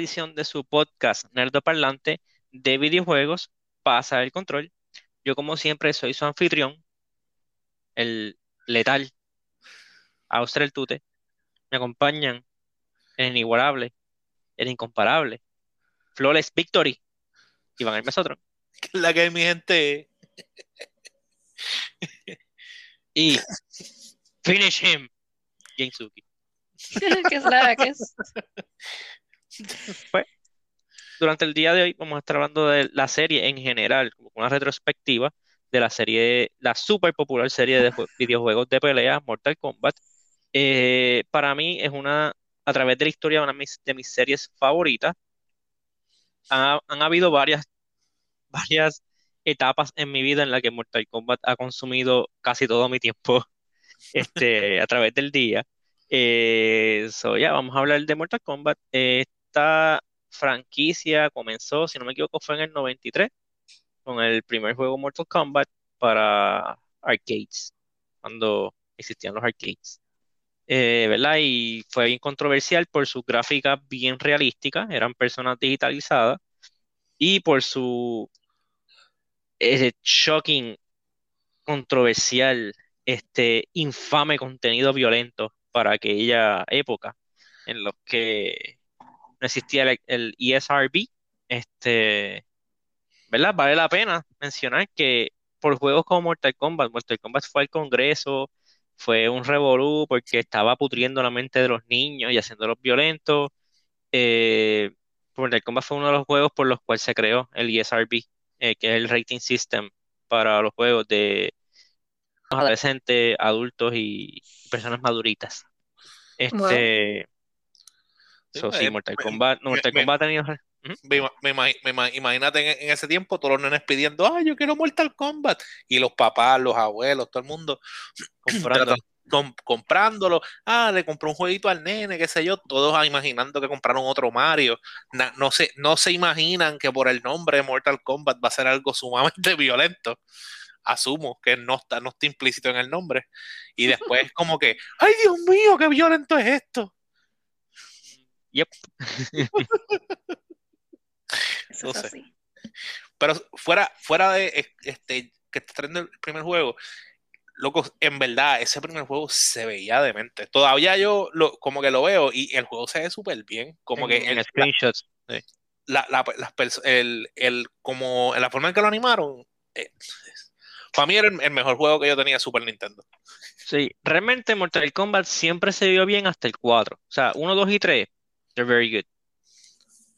edición de su podcast Nerdo Parlante de videojuegos Pasa el Control. Yo como siempre soy su anfitrión, el letal, Austria el Tute. Me acompañan el inigualable, el incomparable, Flawless Victory, Iván el Mesotron. La que hay mi gente. Y Finish Him, Gensuki. ¿Qué es la que es? Pues, durante el día de hoy vamos a estar hablando de la serie en general, una retrospectiva de la serie, la super popular serie de jue- videojuegos de pelea, Mortal Kombat. Eh, para mí es una, a través de la historia, una de mis, de mis series favoritas. Ha- han habido varias, varias etapas en mi vida en la que Mortal Kombat ha consumido casi todo mi tiempo este, a través del día. Eh, so, ya, vamos a hablar de Mortal Kombat. Eh, esta franquicia comenzó, si no me equivoco, fue en el 93 con el primer juego Mortal Kombat para arcades, cuando existían los arcades. Eh, ¿verdad? Y fue bien controversial por sus gráficas bien realísticas, eran personas digitalizadas, y por su shocking, controversial, este infame contenido violento para aquella época en los que no existía el, el ESRB, este, ¿verdad? Vale la pena mencionar que por juegos como Mortal Kombat, Mortal Kombat fue al Congreso, fue un revolú porque estaba pudriendo la mente de los niños y haciéndolos violentos. Eh, Mortal Kombat fue uno de los juegos por los cuales se creó el ESRB, eh, que es el rating system para los juegos de adolescentes, adultos y personas maduritas. Este, so, sí, Eh, Mortal Kombat, me- Mortal me- Kombat. Me, ima- me me ima- imagínate en, en ese tiempo todos los nenes pidiendo, ay, yo quiero Mortal Kombat. Y los papás, los abuelos, todo el mundo comprando. tratan- com- comprándolo. Ah, le compró un jueguito al nene, qué sé yo. Todos ah, imaginando que compraron otro Mario. Na- no, se, no se imaginan que por el nombre de Mortal Kombat va a ser algo sumamente violento. Asumo que no está, no está implícito en el nombre. Y después como que, ay Dios mío, qué violento es esto. Yep. Eso No sé. así. Pero fuera, fuera de este que te traen el primer juego, loco, en verdad, ese primer juego se veía demente. Todavía yo lo, como que lo veo y el juego se ve súper bien. Como en, que en el- screenshots. la, la- las el, el- como en la forma en que lo animaron, eh, para mí era el, el mejor juego que yo tenía Super Nintendo. Sí, realmente Mortal Kombat siempre se vio bien hasta el 4. O sea, 1, 2 y 3, they're very good.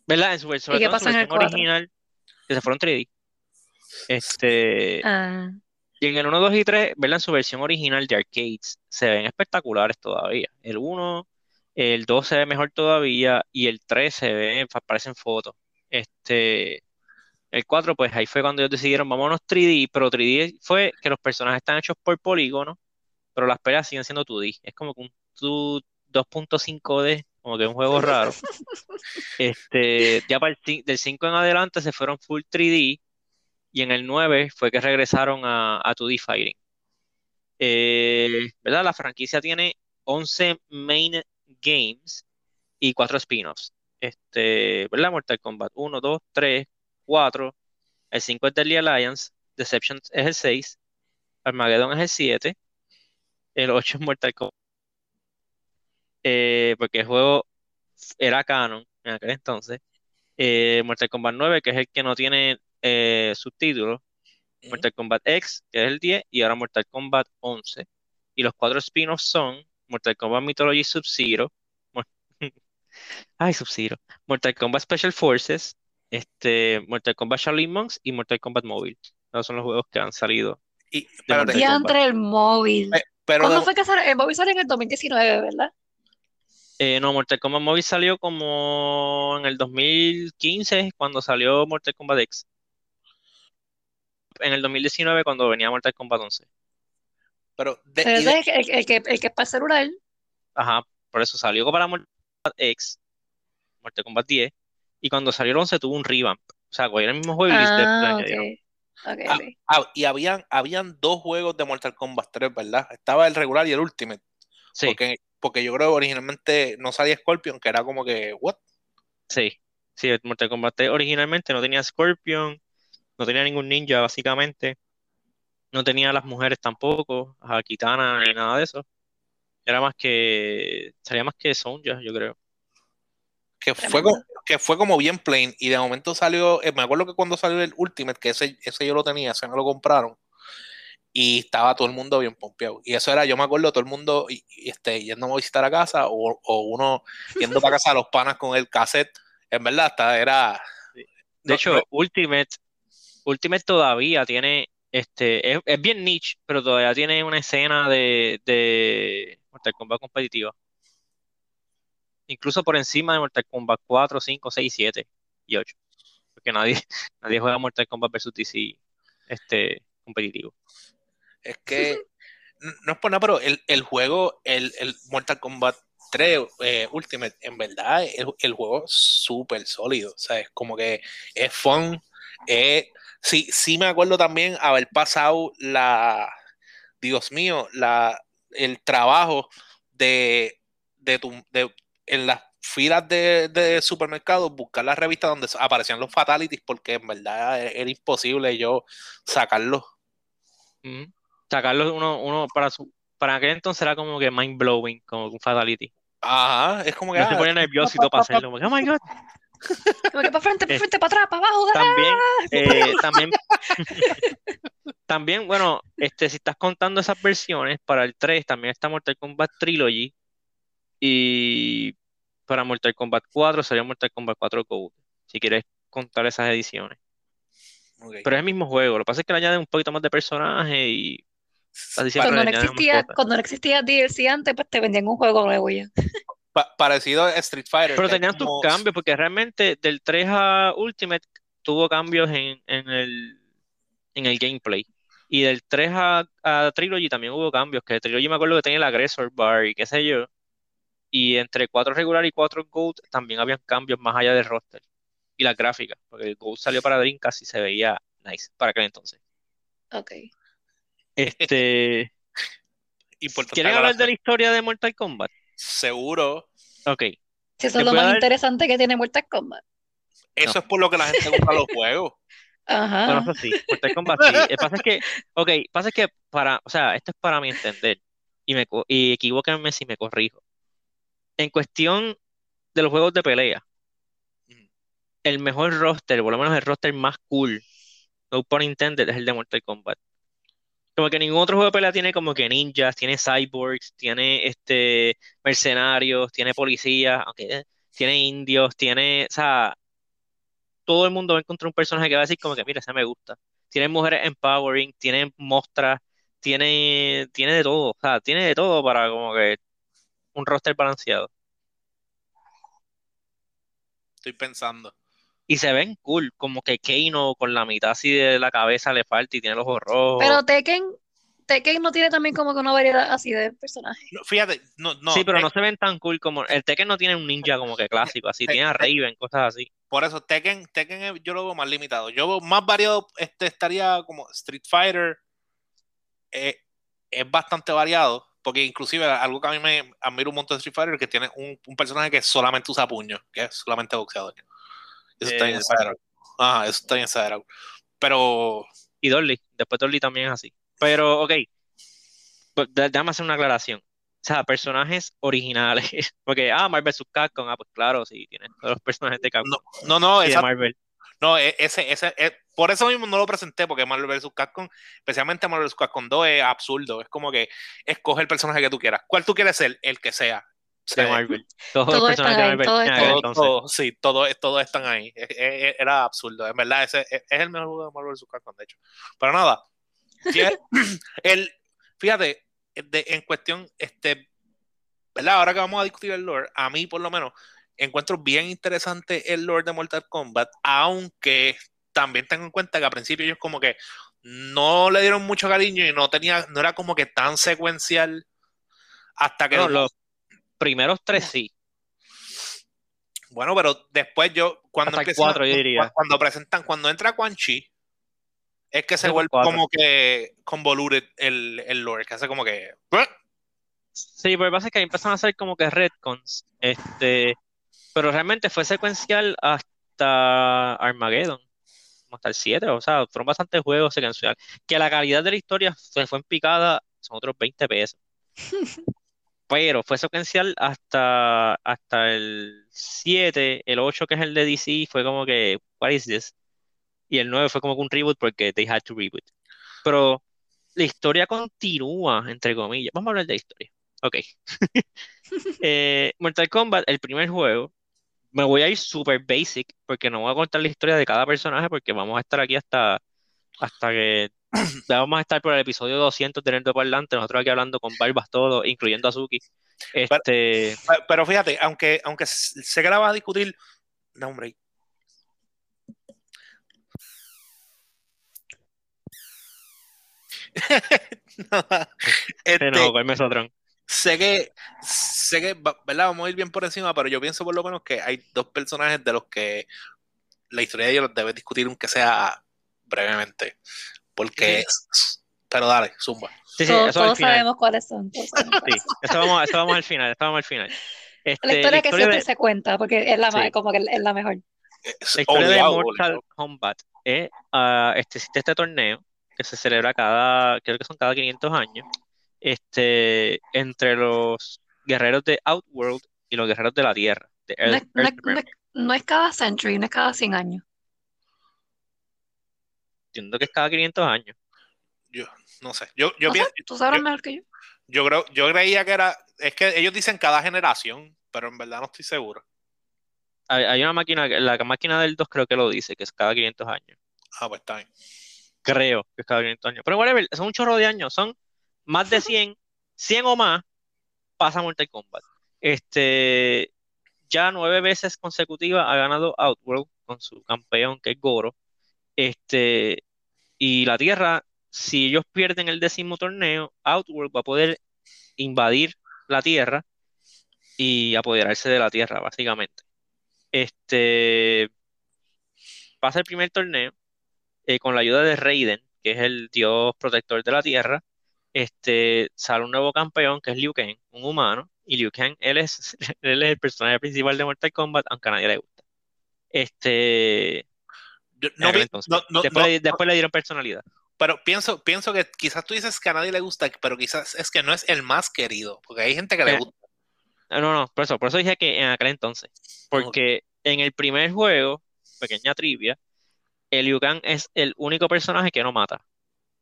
¿Verdad? En su, sobre qué todo en su pasa en el versión 4? original, que se fueron 3D. Este, Ah, y en el 1, 2 y 3, ¿verdad? En su versión original de arcades, se ven espectaculares todavía. El 1, el 2 se ve mejor todavía, y el 3 se ve, pa- parecen fotos. Este, el 4, pues ahí fue cuando ellos decidieron, vámonos 3D, pero 3D fue que los personajes están hechos por polígonos, pero las peleas siguen siendo 2D. Es como que un 2 2.5D, como que un juego raro. Este, ya para el del 5 en adelante se fueron full 3D y en el 9 fue que regresaron a, a 2D Fighting. Eh, ¿verdad? La franquicia tiene 11 main games y 4 spin-offs. Este, ¿verdad? Mortal Kombat 1, 2, 3, 4. El 5 es Deadly Alliance. Deception es el 6. Armageddon es el 7. El 8 es Mortal Kombat. Eh, porque el juego era canon en aquel entonces. Eh, Mortal Kombat 9, que es el que no tiene eh, subtítulos. Mortal Kombat X, que es el 10, y ahora Mortal Kombat 11. Y los cuatro spin-offs son Mortal Kombat Mythology Sub-Zero. Ay, Sub-Zero. Mortal Kombat Special Forces, este, Mortal Kombat Shaolin Monks y Mortal Kombat Mobile. Esos son los juegos que han salido. Y, Kombat. diantre el móvil. pe- pero ¿Cuándo fue que salió? El móvil salió en el 2019, ¿verdad? Eh, no, Mortal Kombat Mobile salió como en el 2015, cuando salió Mortal Kombat X. En el 2019, cuando venía Mortal Kombat 11. pero de- Pero y de- el, el que, el que es para celular. Ajá, por eso salió para Mortal Kombat X, Mortal Kombat 10, y cuando salió el 11 tuvo un revamp. O sea, cogieron el mismo juego y Ah, ok. añadieron. Ok, Ah, ok. ah, y habían, habían dos juegos de Mortal Kombat 3, ¿verdad? Estaba el regular y el Ultimate. Sí, Porque porque yo creo que originalmente no salía Scorpion, que era como que, ¿what? Sí, sí, el Mortal Kombat 3 originalmente no tenía Scorpion, no tenía ningún ninja básicamente, no tenía las mujeres tampoco, a Kitana ni nada de eso. Era más que, salía más que Sonja, yo creo. Que fue, como, que fue como bien plain y de momento salió, eh, me acuerdo que cuando salió el Ultimate, que ese, ese yo lo tenía, ese no lo compraron, y estaba todo el mundo bien pompeado. Y eso era, yo me acuerdo, todo el mundo y, y, este, yendo a visitar a casa o, o uno yendo para casa a los panas con el cassette. En verdad, hasta era... De no- hecho, no- Ultimate, Ultimate todavía tiene, este, es, es bien niche, pero todavía tiene una escena de, de Mortal Kombat competitiva. Incluso por encima de Mortal Kombat 4, 5, 6, 7 y 8. Porque nadie, nadie juega Mortal Kombat versus DC este, competitivo. Es que no es por nada, pero el, el juego, el, el Mortal Kombat 3 eh, Ultimate, en verdad, el, el juego es súper sólido. O sea, es como que es fun. eh, sí, sí me acuerdo también haber pasado la, Dios mío, la, el trabajo de, de, tu, de en las filas de, de supermercados buscar la revista donde aparecían los fatalities porque en verdad era, imposible yo sacarlos. Ujú. Sacarlo uno, uno para su, para aquel entonces era como que mind blowing, como un fatality. Ajá, es como que se ah, ponía nervioso y todo para hacerlo. como que, oh my God. Como que para frente, Eh. para frente, para atrás, para abajo, dale. También, eh, también, también, bueno, este, si estás contando esas versiones, para el 3 también está Mortal Kombat Trilogy y para Mortal Kombat 4 sería Mortal Kombat 4 Gold, si quieres contar esas ediciones. Pero es el mismo juego, lo que pasa es que le añaden un poquito más de personaje y así siempre Cuando no existía, cuando no existía DLC antes, pues te vendían un juego nuevo ya. Pa- parecido a Street Fighter. Pero tenían tus como- cambios, porque realmente del 3 a Ultimate tuvo cambios en, en el, en el gameplay. Y del 3 a, a Trilogy también hubo cambios, que Trilogy me acuerdo que tenía el Aggressor Bar y qué sé yo. Y entre 4 regular y 4 Gold también habían cambios más allá del roster. Y las gráficas, porque el Gold salió para Dreamcast y se veía nice para aquel entonces. Ok. Este, importante ¿quieren hablar de la historia de Mortal Kombat? Seguro. Ok. Si eso es lo más dar- interesante que tiene Mortal Kombat. Eso No. es por lo que la gente compra los juegos. Ajá. Bueno, eso sí, Mortal Kombat sí. El pasa es que, ok, pasa es que para, o sea, esto es para mi entender, y me co- y equivóquenme si me corrijo. En cuestión de los juegos de pelea, el mejor roster, por lo menos el roster más cool, no pun intended, es el de Mortal Kombat. Como que ningún otro juego de pelea tiene como que ninjas, tiene cyborgs, tiene este mercenarios, tiene policías, tiene indios, tiene, o sea, todo el mundo va a encontrar un personaje que va a decir como que, mira, ese me gusta. Tiene mujeres empowering, tiene mostras, tiene, tiene de todo, o sea, tiene de todo para como que un roster balanceado. Estoy pensando. Y se ven cool, como que Kano con la mitad así de la cabeza le falta y tiene los ojos rojos. Pero Tekken, Tekken no tiene también como que una variedad así de personajes. No, fíjate, no, no. Sí, pero eh, no se ven tan cool como el Tekken no tiene un ninja como que clásico, así Eh, tiene a eh, Raven, cosas así. Por eso Tekken, Tekken eh, yo lo veo más limitado. Yo veo más variado, este estaría como Street Fighter. eh, es bastante variado, porque inclusive algo que a mí me admiro un montón de Street Fighter es que tiene un, un personaje que solamente usa puños, que es solamente boxeador. Eso está Eh, bien exagerado. Ajá, eso está bien exagerado. Pero Y Dolly, después Dolly también es así. Pero, ok, pues, dé- déjame hacer una aclaración. O sea, personajes originales. Porque, ah, Marvel vs. Capcom, ah, pues claro, sí, tiene todos los personajes de Capcom no, no, no, de esa- Marvel. no, e- ese, ese, e- por eso mismo no lo presenté, porque Marvel vs. Capcom, especialmente Marvel vs. Capcom 2 es absurdo. Es como que escoge el personaje que tú quieras. ¿Cuál tú quieres ser? El que sea. O de sea, Marvel. Todos los de Marvel están todo, entonces. todo, sí, todos todo están ahí. E- e- Era absurdo. En verdad, ese es, el mejor juego de Marvel vs. Capcom, de hecho. Pero nada. fíjate, el, fíjate de- en cuestión, este, ¿verdad? Ahora que vamos a discutir el lore, a mí por lo menos encuentro bien interesante el lore de Mortal Kombat, aunque también tengo en cuenta que al principio ellos como que no le dieron mucho cariño y no tenía, no era como que tan secuencial hasta que Bueno, los primeros tres sí. Bueno, pero después yo, cuando empiezan- cuatro, yo diría. cu- cuando presentan, cuando entra Quan Chi, es que se vuelve cuatro. como que convoluted el, el lore, que hace como que. "Buah". Sí, pero lo que pasa es que ahí empezaron a hacer como que retcons, este, pero realmente fue secuencial hasta Armageddon, como hasta el 7, o sea, fueron bastantes juegos secuenciales. Que la calidad de la historia se fue en picada, son otros 20 pesos. Pero fue secuencial hasta, hasta el 7, el 8 que es el de DC, fue como que, what is this? Y el 9 fue como que un reboot porque they had to reboot. Pero la historia continúa, entre comillas. Vamos a hablar de la historia. Ok. Eh, Mortal Kombat, el primer juego, me voy a ir super basic porque no voy a contar la historia de cada personaje porque vamos a estar aquí hasta, hasta que ya vamos a estar por el episodio 200 de Nerd Parlante, nosotros aquí hablando con barbas todo, incluyendo a Azuki. Este, Pero, pero fíjate, aunque, aunque se graba a discutir. No, hombre. este, Este, no, sé que, sé que, ¿verdad? Vamos a ir bien por encima, pero yo pienso por lo menos que hay dos personajes de los que la historia de ellos debe discutir, aunque sea brevemente. Porque, pero dale, zumba. Sí, sí, Todos, eso al todos final. sabemos cuáles son. todos sabemos Sí, eso vamos, eso vamos al final, eso vamos al final. Este, La historia que historia siempre de- se cuenta, porque es la, Sí. como que es la mejor. Es La historia de Mortal. Kombat es, ah, este, existe este torneo que se celebra cada, creo que son cada 500 años, este, entre los guerreros de Outworld y los guerreros de la Tierra, de No es, Earth- no es- Earthrealm. no es- no es cada century, no es cada 100 años. Entiendo que es cada 500 años. Yo no sé. Yo, yo, No sé, pienso- tú sabrás yo- mejor que yo. yo creo, yo creía que era, es que ellos dicen cada generación, pero en verdad no estoy seguro. Hay, hay una máquina, la máquina del 2 creo que lo dice, que es cada 500 años. Ah, pues está bien. Creo que es cada 500 años. Pero whatever, son un chorro de años, son más de 100, 100 o más, pasa Mortal Kombat. Este, ya nueve veces consecutivas ha ganado Outworld con su campeón que es Goro. Este, y la Tierra, si ellos pierden el décimo torneo, Outworld va a poder invadir la Tierra y apoderarse de la Tierra, básicamente. Este, pasa el primer torneo eh, con la ayuda de Raiden, que es el dios protector de la Tierra. Este, sale un nuevo campeón que es Liu Kang, un humano, y Liu Kang, él es, él es el personaje principal de Mortal Kombat, aunque a nadie le gusta. Este, Yo- no, entonces. no, no, después, no, le, después le dieron personalidad. pero pienso, pienso que quizás tú dices que a nadie le gusta, pero quizás es que no es el más querido, porque hay gente que le Eh, gusta. Ah, No, no, por eso, por eso dije que en aquel entonces. Porque en el primer juego, pequeña trivia, el Liu Kang es el único personaje que no mata.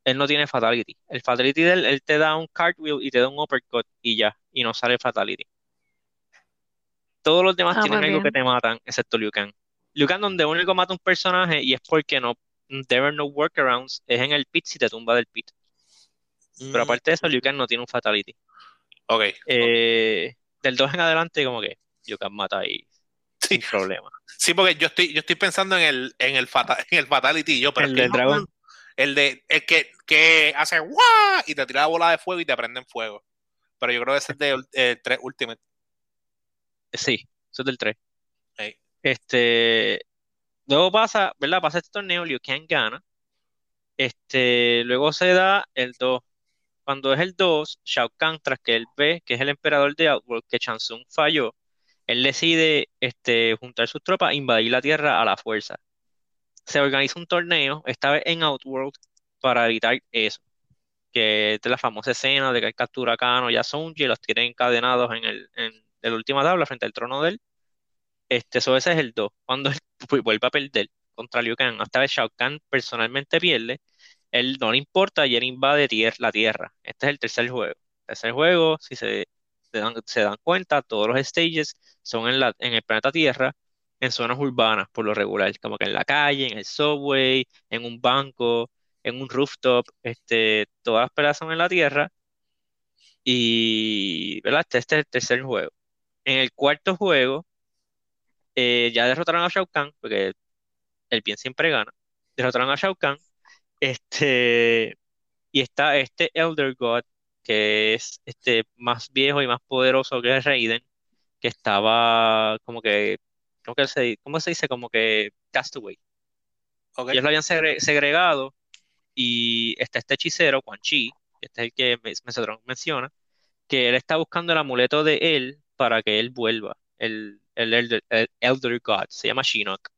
Él no tiene fatality. El fatality de él, él te da un cartwheel y te da un uppercut y ya, y no sale fatality. Todos los demás Ah, tienen pues algo que te matan, excepto Liu Kang. Liu Kang donde único mata un personaje y es porque no, there are no workarounds, es en el pit si te tumba del pit. Pero Mm, aparte de eso, Liu Kang no tiene un fatality. ok. Eh, del 2 en adelante, como que Liu Kang mata ahí Sí. sin problema. Sí, porque yo estoy, yo estoy pensando en el, en el, fata- en el Fatality yo, pero El del no- dragón. El de el que, que hace ¡guau! y te tira la bola de fuego y te prende en fuego. Pero yo creo que ese es de eh, 3 Ultimate. Sí, eso es del 3. Ey. Este, luego pasa, ¿verdad? Pasa este torneo, Liu Kang gana. Este, luego se da el 2. Cuando es el 2, Shao Kahn, tras que él ve que es el emperador de Outworld, que Shang falló, él decide este, juntar sus tropas e invadir la Tierra a la fuerza. Se organiza un torneo, esta vez en Outworld, para evitar eso. Que es la famosa escena de que él captura a Kano y a Sonji y los tiene encadenados en el, en, en la última tabla frente al trono de él. Este, eso ese es el 2. Cuando él vu- vuelve a perder contra Liu Kang, esta vez Shao Kahn personalmente pierde, él no le importa y él invade tier- la Tierra. Este es el tercer juego. tercer juego, si se, se dan, se dan cuenta, todos los stages son en, la, en el planeta Tierra, en zonas urbanas por lo regular, como que en la calle, en el subway, en un banco, en un rooftop, este, todas las peleas son en la Tierra. Y, ¿verdad? Este, este es el tercer juego. En el cuarto juego, eh, ya derrotaron a Shao Kahn, porque el bien siempre gana. Derrotaron a Shao Kahn. Este, y está este Elder God, que es este más viejo y más poderoso que Raiden, que estaba como que, ¿cómo que se, cómo se dice? Como que Castaway. Ok. Ellos lo habían segre- segregado y está este hechicero, Quan Chi, este es el que Mes- Mesotron menciona, que él está buscando el amuleto de él para que él vuelva, el, el, Elder, el Elder God, se llama Shinnok.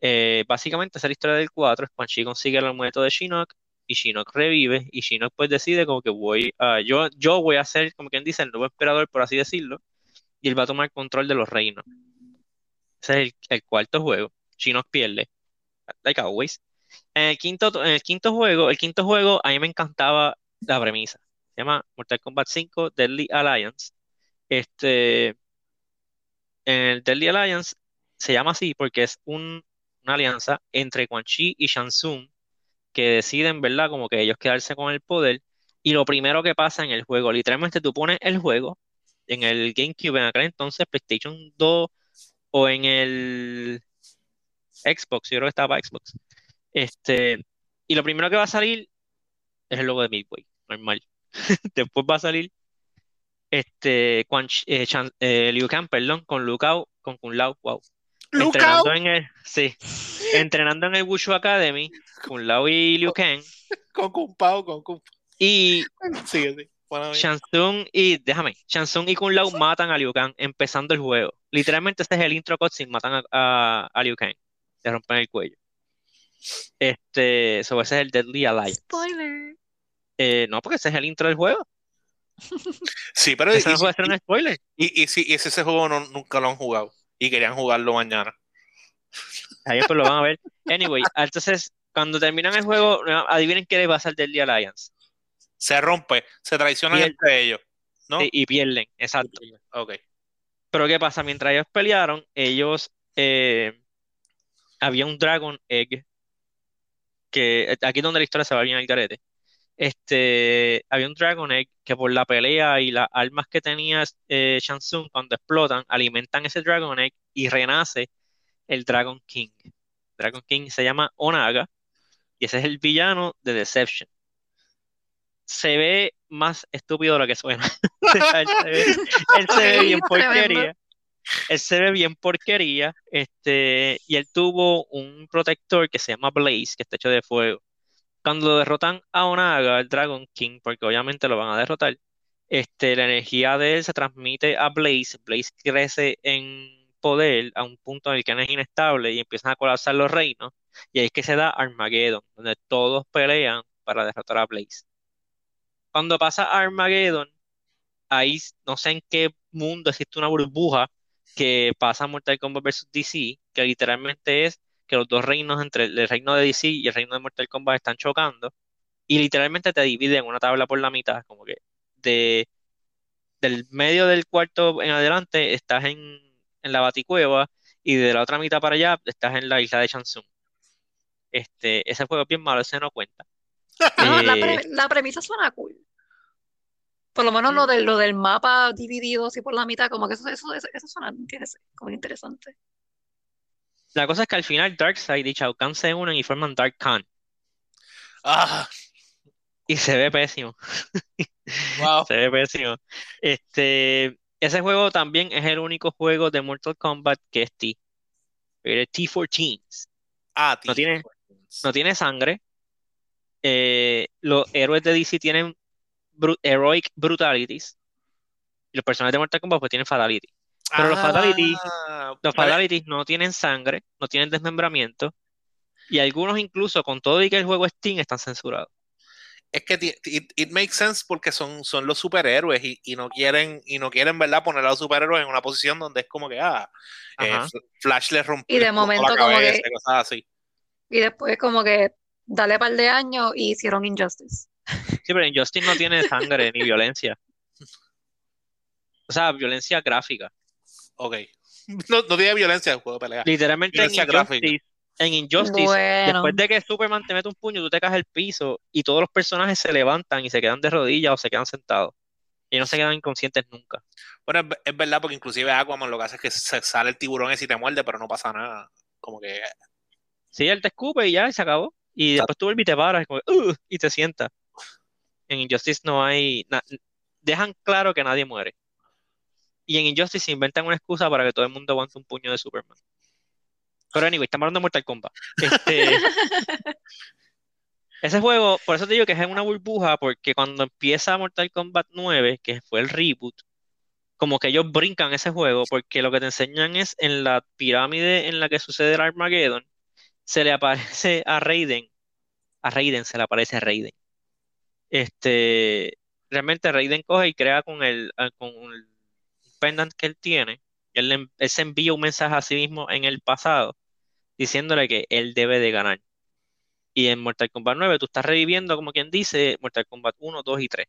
Eh, básicamente esa es la historia del 4, es cuando Chi consigue el amuleto de Shinnok y Shinnok revive y Shinnok pues decide como que voy a, yo, yo voy a ser, como quien dice, el nuevo emperador, por así decirlo, y él va a tomar control de los reinos. Ese es el, el cuarto juego. Shinnok pierde, like always. En el quinto, en el quinto juego, el quinto juego a mí me encantaba la premisa. Se llama Mortal Kombat 5 Deadly Alliance. Este, en el Deadly Alliance se llama así porque es un- una alianza entre Quan Chi y Shang que deciden, ¿verdad? Como que ellos quedarse con el poder. Y lo primero que pasa en el juego, literalmente tú pones el juego en el GameCube en aquel entonces, PlayStation 2 o en el Xbox, yo creo que estaba Xbox. Este, y lo primero que va a salir es el logo de Midway, normal. Después va a salir este Quan eh, Chan- eh, Liu Kang, perdón, con Liu Kang, con Kung Lao, wow. Entrenando en el, sí, entrenando en el Wushu Academy, Kung Lao y Liu Kang, Con Kung Pao, con Kung y Sí, sí. Bueno, Tsung y, déjame, Shang Tsung y Kung Lao matan a Liu Kang empezando el juego. Literalmente este es el intro cutscene, matan a, a, a Liu Kang, le rompen el cuello. Este, so ese es el Deadly Alliance. Spoiler. Eh, no, porque ese es el intro del juego. Sí, pero y, no puede ser un spoiler. y, y, si- y si ese juego no- nunca lo han jugado y querían jugarlo mañana. Ahí pues lo van a ver. Anyway, entonces, cuando terminan el juego, adivinen qué le pasa al Deadly Alliance. Se rompe, se traicionan Y entre ellos. ¿No? Sí, y pierden, exacto. Ok. Pero ¿qué pasa? Mientras ellos pelearon, ellos eh, había un Dragon Egg que eh, aquí es donde la historia se va bien al garete. Este, había un Dragon Egg que por la pelea y las armas que tenía eh, Shang Tsung cuando explotan, alimentan ese Dragon Egg y renace el Dragon King. Dragon King se llama Onaga y ese es el villano de Deception. Se ve más estúpido de lo que suena. él se ve, él se ve bien porquería. Él se ve bien porquería. Este, y él tuvo un protector que se llama Blaze, que está hecho de fuego. Cuando derrotan a Onaga, el Dragon King, porque obviamente lo van a derrotar, este, la energía de él se transmite a Blaze. Blaze crece en poder a un punto en el que es inestable y empiezan a colapsar los reinos. Y ahí es que se da Armageddon, donde todos pelean para derrotar a Blaze. Cuando pasa Armageddon, ahí no sé en qué mundo existe una burbuja que pasa Mortal Kombat vs. DC, que literalmente es que los dos reinos entre el reino de DC y el reino de Mortal Kombat están chocando y literalmente te divide en una tabla por la mitad, como que de del medio del cuarto en adelante estás en, en la Baticueva y de la otra mitad para allá estás en la isla de Shang Tsung. Este, ese juego es bien malo, ese no cuenta. No, la, Eh, pre- la premisa suena cool. Por lo menos lo, del lo del mapa dividido así por la mitad, como que eso, eso, eso, eso suena como interesante. La cosa es que al final Darkseid y Shao Kahn se unen y forman Dark Khan Ah, y se ve pésimo. wow. Se ve pésimo. Este, ese juego también es el único juego de Mortal Kombat que es T. Es T14. Ah, No tío. tiene, no tiene sangre. Eh, los héroes de DC tienen bru- heroic brutalities. Y los personajes de Mortal Kombat pues tienen fatality. Pero los fatalities, Ah, los vale. fatalities no tienen sangre, no tienen desmembramiento. Y algunos incluso, con todo y que el juego es Steam, están censurados. Es que it, it makes sense porque son, son los superhéroes y, y no quieren, y no quieren, ¿verdad? Poner a los superhéroes en una posición donde es como que, ah, eh, Flash le rompió Y de la momento como que- y cosas así. Y después como que dale par de años y hicieron Injustice. Sí, pero en Justice no tiene sangre ni violencia. O sea, violencia gráfica. Ok. No, no tiene violencia el juego de pelea. Literalmente en. Injustice, en Injustice, Bueno, después de que Superman te mete un puño, tú te caes al piso y todos los personajes se levantan y se quedan de rodillas o se quedan sentados. Y no se quedan inconscientes nunca. Bueno, es, es verdad porque inclusive Aquaman lo que hace es que se sale el tiburón ese y te muerde, pero no pasa nada. Como que Sí, él te escupe y ya, y se acabó. Y después tú vuelves y te paras y te sientas. En Injustice no hay... na- dejan claro que nadie muere. Y en Injustice inventan una excusa para que todo el mundo aguante un puño de Superman. Pero anyway, estamos hablando de Mortal Kombat. Este, Ese juego, por eso te digo que es en una burbuja, porque cuando empieza Mortal Kombat 9, que fue el reboot, como que ellos brincan ese juego, porque lo que te enseñan es en la pirámide en la que sucede el Armageddon, se le aparece a Raiden, a Raiden se le aparece a Raiden. Este, realmente Raiden coge y crea con el, con el que él tiene, él, le- él se envía un mensaje a sí mismo en el pasado, diciéndole que él debe de ganar. Y en Mortal Kombat 9 tú estás reviviendo, como quien dice, Mortal Kombat 1, 2 y 3.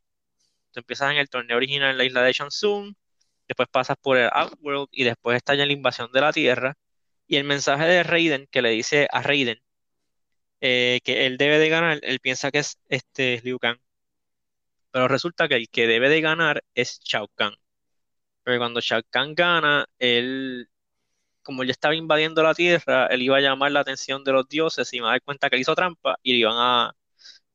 Tú empiezas en el torneo original en la isla de Shansung, después pasas por el Outworld y después está ya la invasión de la Tierra. Y el mensaje de Raiden que le dice a Raiden eh, que él debe de ganar, él piensa que es este Liu Kang. Pero resulta que el que debe de ganar es Shao Kahn. Pero cuando Shao Kahn gana, él, como él ya estaba invadiendo la Tierra, él iba a llamar la atención de los dioses y iba a dar cuenta que él hizo trampa y lo iban a,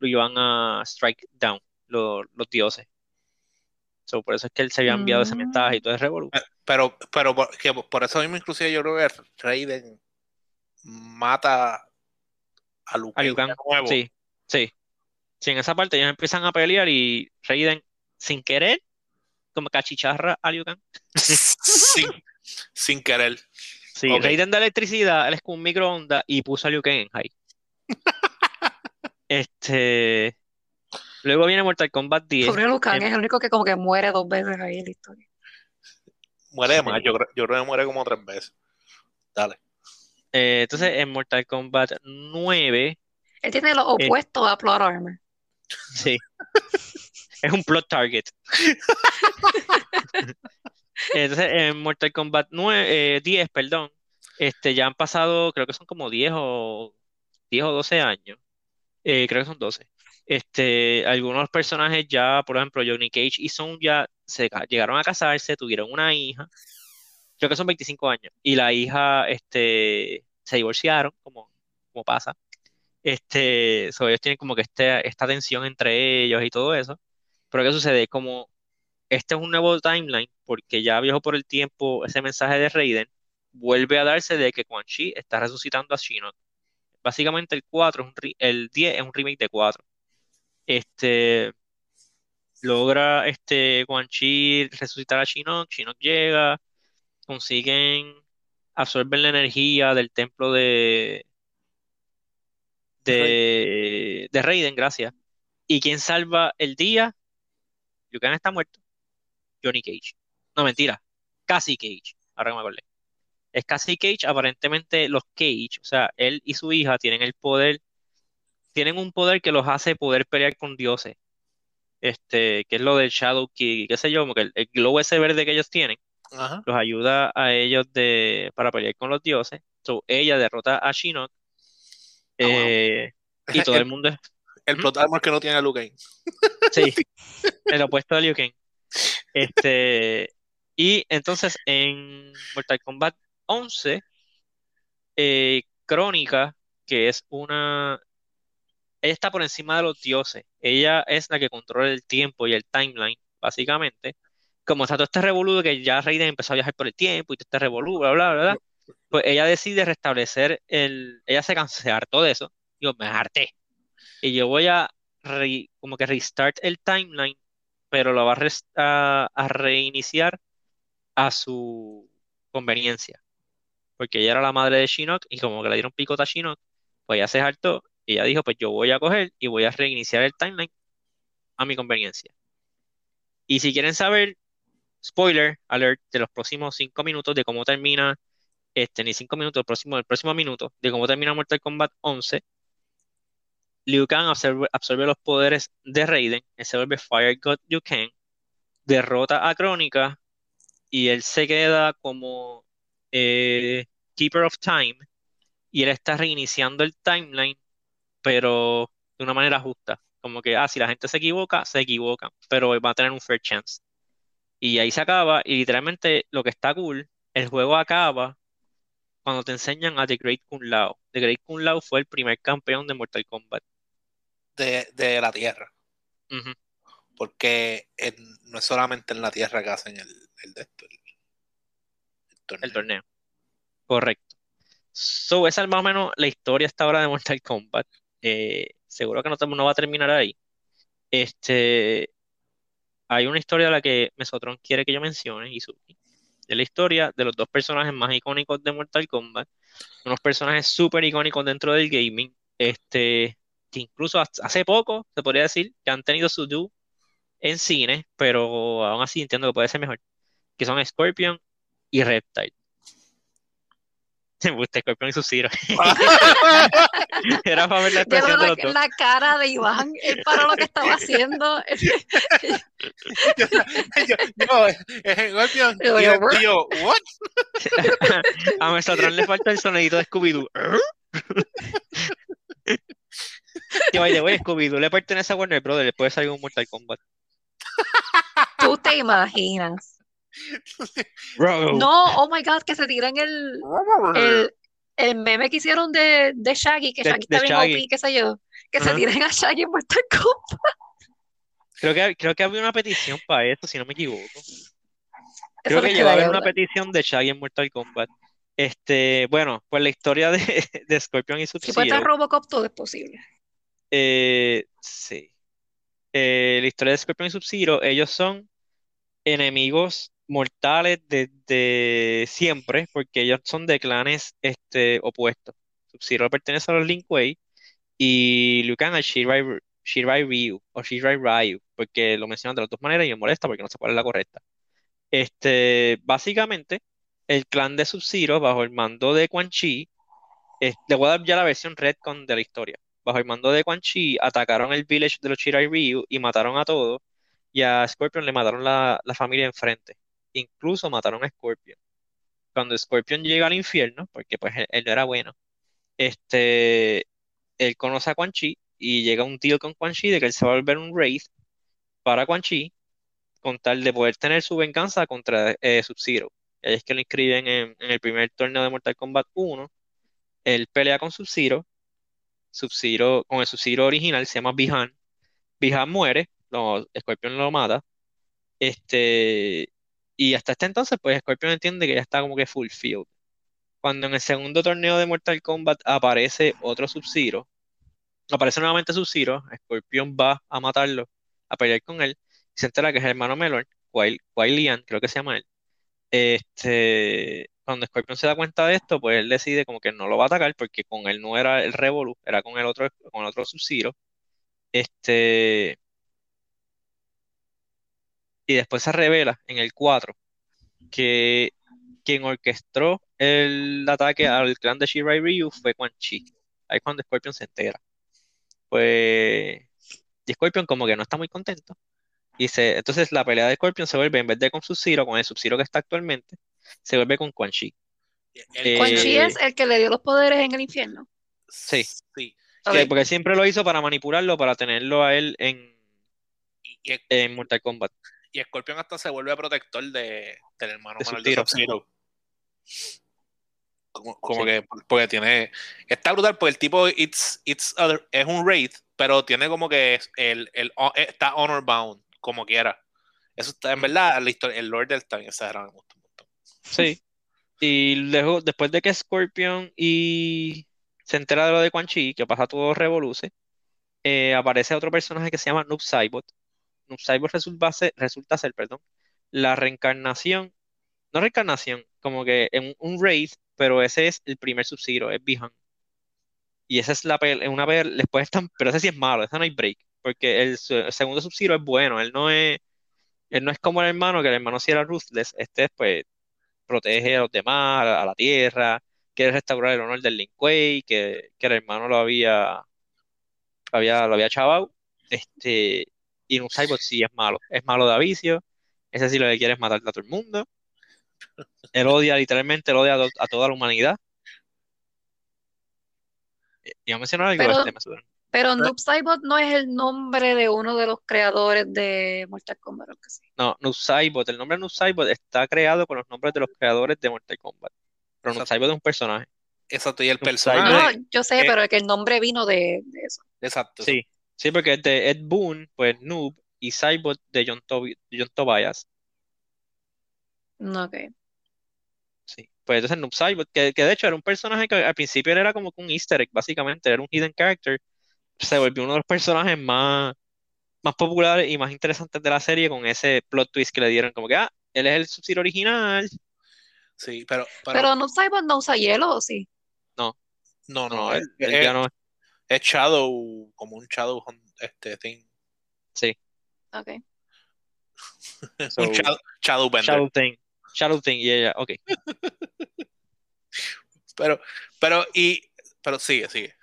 lo iban a strike down los, los dioses. So, por eso es que él se había enviado ese Mm. mensaje y todo es revolución. Pero, pero por, que por eso mismo, inclusive, yo creo que Raiden mata a Liu A de nuevo. Sí, sí. Sí, en esa parte ellos empiezan a pelear y Raiden, sin querer, como cachicharra a Liu Kang. sin, sin querer. Sí, Ok. Raiden de electricidad, él es con un microondas y puso a Liu Kang en high. Este. Luego viene Mortal Kombat 10. Pobre Lucan Em- es el único que como que muere dos veces ahí en la historia. Muere Sí. más, yo, creo- yo creo que muere como tres veces. Dale. Eh, entonces, en Mortal Kombat 9, Él tiene lo Eh. opuesto a Plot Armor. sí. Es un plot target. Entonces, en Mortal Kombat 9, eh, 10, perdón, este, ya han pasado, creo que son como 10 o 10 o 12 años. Eh, creo que son 12. Este, algunos personajes ya, por ejemplo, Johnny Cage y Son ya se llegaron a casarse, tuvieron una hija. Creo que son 25 años. Y la hija, este, se divorciaron, como, como pasa. Este, so, ellos tienen como que este, esta tensión entre ellos y todo eso. Pero ¿qué sucede? Como este es un nuevo timeline, porque ya viajó por el tiempo ese mensaje de Raiden, vuelve a darse de que Quan Chi está resucitando a Shinnok. Básicamente el 4 es un re- el 10 es un remake de 4. Este logra este Quan Chi resucitar a Shinnok, Shinnok llega, consiguen absorber la energía del templo de de, de Raiden, gracias. ¿Y quién salva el día? Kang está muerto. Johnny Cage. No, mentira. Cassie Cage. Ahora que me acordé. Es Cassie Cage. Aparentemente los Cage, o sea, él y su hija tienen el poder, tienen un poder que los hace poder pelear con dioses. Este, que es lo del Shadow Key, qué sé yo, como que el, el glow ese verde que ellos tienen Ajá. los ayuda a ellos de, para pelear con los dioses. So, ella derrota a Shinnok. Ah, eh, y todo el mundo es El plot armor que no tiene a Liu Kang. Sí, el opuesto de Liu Kang. Este, y entonces en Mortal Kombat 11, eh, Crónica, que es una... Ella está por encima de los dioses. Ella es la que controla el tiempo y el timeline, básicamente. Como está todo este revolú que ya Raiden empezó a viajar por el tiempo y todo este revolú, bla, bla, bla, bla, pues ella decide restablecer el... Ella se cansó, se hartó de eso. Digo, me harté. Y yo voy a re- como que restart el timeline, pero lo va a, a reiniciar a su conveniencia. Porque ella era la madre de Shinnok y como que le dieron picota a Shinnok, pues ella se hartó y ella dijo, pues yo voy a coger y voy a reiniciar el timeline a mi conveniencia. Y si quieren saber, spoiler alert de los próximos cinco minutos de cómo termina, este, ni cinco minutos, el próximo, el próximo minuto, de cómo termina Mortal Kombat 11, Liu Kang absorbe, los poderes de Raiden, él se vuelve Fire God Liu Kang, derrota a Crónica y él se queda como eh, Keeper of Time y él está reiniciando el timeline, pero de una manera justa. Como que, ah, si la gente se equivoca, se equivocan, pero va a tener un fair chance. Y ahí se acaba, y literalmente lo que está cool, el juego acaba cuando te enseñan a The Great Kung Lao. The Great Kung Lao fue el primer campeón de Mortal Kombat. De, de la Tierra. Porque en- no es solamente en la Tierra que hacen el, el de esto. El, el torneo. el torneo. Correcto. So, esa es más o menos la historia hasta ahora de Mortal Kombat. Eh, seguro que no, no va a terminar ahí. Este, hay una historia a la que Mesotron quiere que yo mencione, Izuki. Es la historia de los dos personajes más icónicos de Mortal Kombat. Unos personajes súper icónicos dentro del gaming. Este, que incluso hace poco, se podría decir, que han tenido su due en cine, pero aún así entiendo que puede ser mejor. Que son Scorpion y Reptile. Me gusta Scorpion y su Ciro. Era para ver la expresión de la, los dos. la cara de Iván, él para lo que estaba haciendo. yo, yo, yo, Scorpion, y Yo, ¿what? A Mesotron le falta el sonidito de Scooby-Doo. Que vaya, güey, Scooby-Doo le pertenece a Warner Brothers, le puede salir un Mortal Kombat. Tú te imaginas. Bro. No, oh my god, que se tiran el, el, el meme que hicieron de, de Shaggy, que De- Shaggy de está bien. OP, qué sé yo. Que se Ajá. tiren a Shaggy en Mortal Kombat. Creo que, creo que había una petición para eso, si no me equivoco. Eso Creo que llegó a haber una petición de Shaggy en Mortal Kombat. Este, bueno, pues la historia de, de Scorpion y Si puede estar. Robocop, todo es posible. Eh, sí. Eh, la historia de Scorpion y Sub-Zero, ellos son enemigos mortales desde siempre, porque ellos son de clanes este, opuestos. Sub-Zero pertenece a los Lin Kuei y Liu Kang Shirai, Ryu o Shirai Ryu, porque lo mencionan de las dos maneras y me molesta porque no sé cuál es la correcta. Este, básicamente, el clan de Sub-Zero, bajo el mando de Quan Chi, eh, le voy a dar ya la versión retcon de la historia. Bajo el mando de Quan Chi, atacaron el village de los Shirai Ryu y mataron a todos. Y a Scorpion le mataron la, la familia enfrente. Incluso mataron a Scorpion. Cuando Scorpion llega al infierno, porque pues él, él no era bueno, este, él conoce a Quan Chi y llega un deal con Quan Chi de que él se va a volver un Wraith para Quan Chi con tal de poder tener su venganza contra eh, Sub-Zero. Es que lo inscriben en, en el primer torneo de Mortal Kombat 1. Él pelea con Sub-Zero. Sub-Zero, con el Sub-Zero original se llama Bihan. Bihan muere, lo, Scorpion lo mata. Este, y hasta este entonces, pues Scorpion entiende que ya está como que fulfilled. Cuando en el segundo torneo de Mortal Kombat aparece otro Sub-Zero, aparece nuevamente Sub-Zero, Scorpion va a matarlo, a pelear con él, y se entera que es el hermano Kuai, Kuai Lian, creo que se llama él. Este, cuando Scorpion se da cuenta de esto, pues él decide como que no lo va a atacar porque con él no era el Revolu, era con el otro, con otro Sub-Zero. Este, y después se revela en el 4 que quien orquestó el ataque al clan de Shirai Ryu fue Quan Chi. Ahí es cuando Scorpion se entera. Pues, y Scorpion como que no está muy contento. Y se, entonces la pelea de Scorpion se vuelve, en vez de con Sub-Zero, con el Sub-Zero que está actualmente, se vuelve con Quan Chi. El- Quan Chi Eh, es el que le dio los poderes en el infierno. Sí. sí. Porque siempre lo hizo para manipularlo, para tenerlo a él en, Y, y- en Mortal Kombat. y Scorpion hasta se vuelve protector de, del hermano De menor de Sub-Zero. Sub-Zero. Como, como Sí. que, porque tiene. Está brutal, porque el tipo it's, it's other- es un Wraith, pero tiene como que el, el, está honor bound, como quiera. Eso está, en verdad, la historia, el Lord del está bien exagerado, me gusta. Sí. Y luego, después de que Scorpion y se entera de lo de Quan Chi, que pasa todo revoluce, eh, aparece otro personaje que se llama Noob Saibot. Noob Saibot resulta ser, resulta ser, perdón, la reencarnación, no reencarnación, como que en un raid, pero ese es el primer Sub-Zero, es Bihan. Y esa es la pel- una pel- después están, pero ese sí es malo, ese no hay break, porque el, segundo Sub-Zero es bueno, él no es, él no es como el hermano, que el hermano sí era ruthless, este es pues protege a los demás, a, la tierra, quiere restaurar el honor del Lin Kuei, que, que el hermano lo había, lo había, lo había chavado. Este, y un Cyborg sí es malo, es malo de avicio, ese sí lo que quiere es matar a todo el mundo. Él odia, literalmente, él odia a, to- a toda la humanidad. Eh, Iba a mencionar algo Pero- este, me. Pero Noob Saibot no es el nombre de uno de los creadores de Mortal Kombat. o algo así. No, Noob Saibot, el nombre Noob Saibot está creado con los nombres de los creadores de Mortal Kombat. Pero Noob. Saibot es un personaje. Exacto, y el Noob No, personaje. no, yo sé, eh, pero que el nombre vino de, de eso. Exacto. Sí, sí, porque es de Ed Boon, pues Noob, y Saibot de John, Tobi- John Tobias. No, ok. Sí. Pues entonces Noob Saibot, que, que de hecho era un personaje que al principio él era como que un easter egg, básicamente, era un hidden character, se volvió uno de los personajes más, más populares y más interesantes de la serie con ese plot twist que le dieron, como que, ah, él es el Sub-Zero original. Sí, pero, pero, Pero no Cyborg no usa hielo, ¿o sí? no, no, No, es, él, ya no es Shadow, como un Shadow este thing. Sí, Ok. so, un Shadow, Shadow Bender. Shadow Thing. Shadow Thing, y ella, ok. Pero, pero, y, pero sigue, sigue.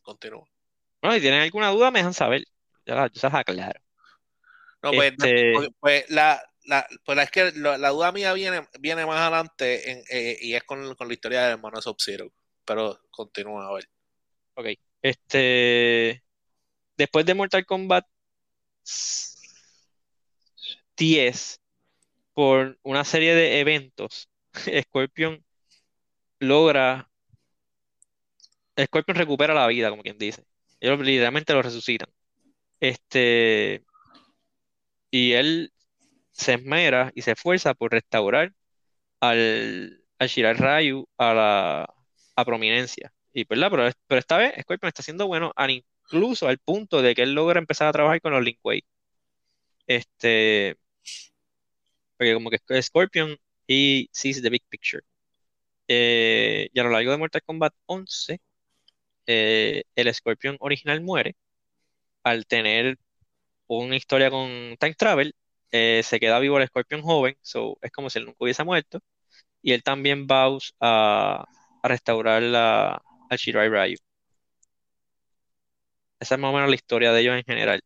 Continúa. Bueno, si tienen alguna duda, me dejan saber. Ya, la- yo se las aclaro. No, pues, Este- pues, pues, la, la, pues es que la, la duda mía viene, viene más adelante en, eh, y es con, con la historia del hermano Sub-Zero. Pero continúa a ver. Ok. Este. Después de Mortal Kombat 10, por una serie de eventos, Scorpion logra. Scorpion recupera la vida, como quien dice. Ellos literalmente lo resucitan. Este. Y él se esmera y se esfuerza por restaurar al, al Shirai Ryu a la a prominencia. Y, ¿verdad? Pero, esta vez Scorpion está haciendo bueno, al- incluso al punto de que él logra empezar a trabajar con los Lin Kuei. Este, porque como que Scorpion y sees the big picture. Eh, y a lo largo de Mortal Kombat 11, eh, el Scorpion original muere al tener una historia con Time Travel. eh, se queda vivo el Scorpion joven, so, es como si él nunca hubiese muerto. Y él también va a, a restaurar la, al Shirai Ryu. Esa es más o menos la historia de ellos en general.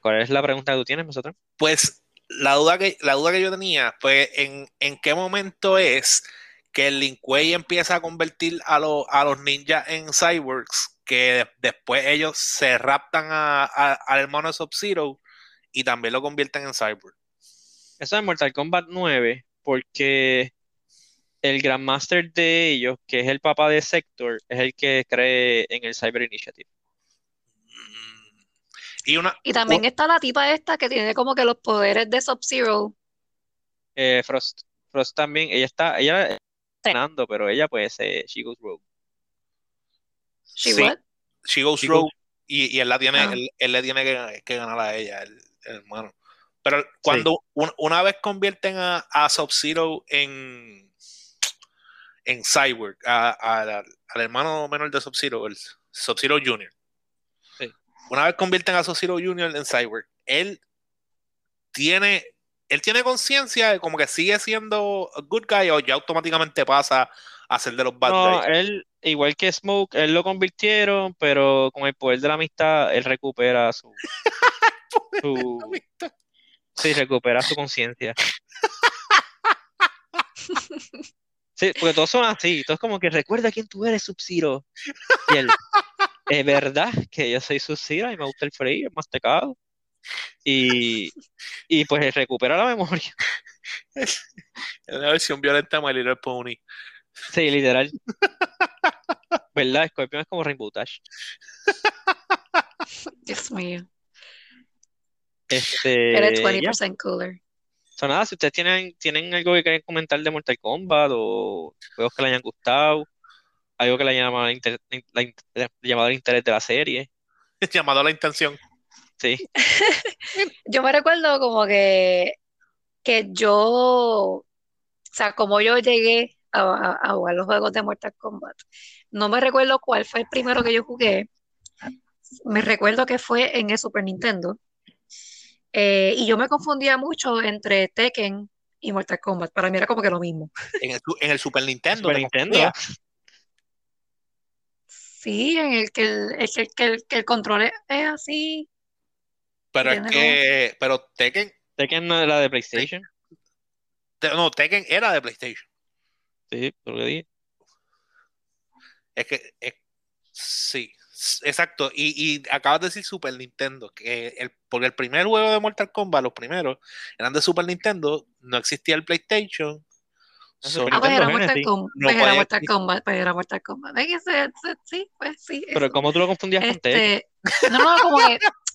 ¿Cuál es la pregunta que tú tienes, nosotros? Pues la duda que, la duda que yo tenía fue en, en qué momento es que el Lin Kuei empieza a convertir a, los a los ninjas en cyborgs, que de- después ellos se raptan a- a- al hermano Sub-Zero y también lo convierten en cyborg. Eso es Mortal Kombat 9, porque el Grandmaster de ellos, que es el papá de Sector, es el que cree en el Cyber Initiative. Y una, Y también está la tipa esta que tiene como que los poderes de Sub-Zero. Eh, Frost. Frost también, ella está, ella pero ella pues eh, she goes rogue. She Sí. what? She Goes She Rogue Goes- y, y él, la tiene, Ah. él, él le tiene que, que ganar a ella, el, el hermano. Pero cuando un- una vez convierten a, a Sub-Zero en, en Cyborg, a- a- al al hermano menor de Sub-Zero, el Sub-Zero Junior. Sí. Una vez convierten a Sub-Zero Junior en Cyborg, él tiene, él tiene conciencia de como que sigue siendo good guy o ya automáticamente pasa a ser de los bad No, guys. él, igual que Smoke, él lo convirtieron, pero con el poder de la amistad, él recupera su, su, sí, recupera su conciencia. Sí, porque todos son así, todos como que recuerda quién tú eres, Sub-Zero. Y él, es verdad que yo soy Sub-Zero y me gusta el freír, el mastecado. Y, y pues recupera la memoria. Es la versión violenta de My Little Pony. Sí, literal. ¿Verdad? Scorpion es como Rainbow Dash. Dios mío. Este, Eres ya. 20% cooler. So, nada, si ustedes tienen, tienen algo que quieren comentar de Mortal Kombat o juegos que les hayan gustado, algo que le haya llamado, la inter- la in- llamado el interés de la serie, Llamado a la intención. Sí. Yo me recuerdo como que, que yo, o sea, como yo llegué a, a- a jugar los juegos de Mortal Kombat. No me recuerdo cuál fue el primero que yo jugué. Me recuerdo que fue en el Super Nintendo. Eh, y yo me confundía mucho entre Tekken y Mortal Kombat. Para mí era como que lo mismo. En el, en el Super Nintendo. Super te Nintendo. confundía. Sí, en el que el, el el, que el control es así. Pero es que. Pero Tekken. Tekken no era de PlayStation. te- No, Tekken era de PlayStation. Sí, por lo que dije. Es que. es- sí, exacto. Y, y acabas de decir Super Nintendo. Que el, porque el primer juego de Mortal Kombat, los primeros, eran de Super Nintendo. No existía el PlayStation. El So, Ah, pues era Mortal. Kombat. No Pues era Mortal. Kombat. Pues era Mortal Kombat. ¿Ves que se- se- sí, pues sí. Pero eso. ¿cómo tú lo confundías con Tekken? Este, no, no, como que,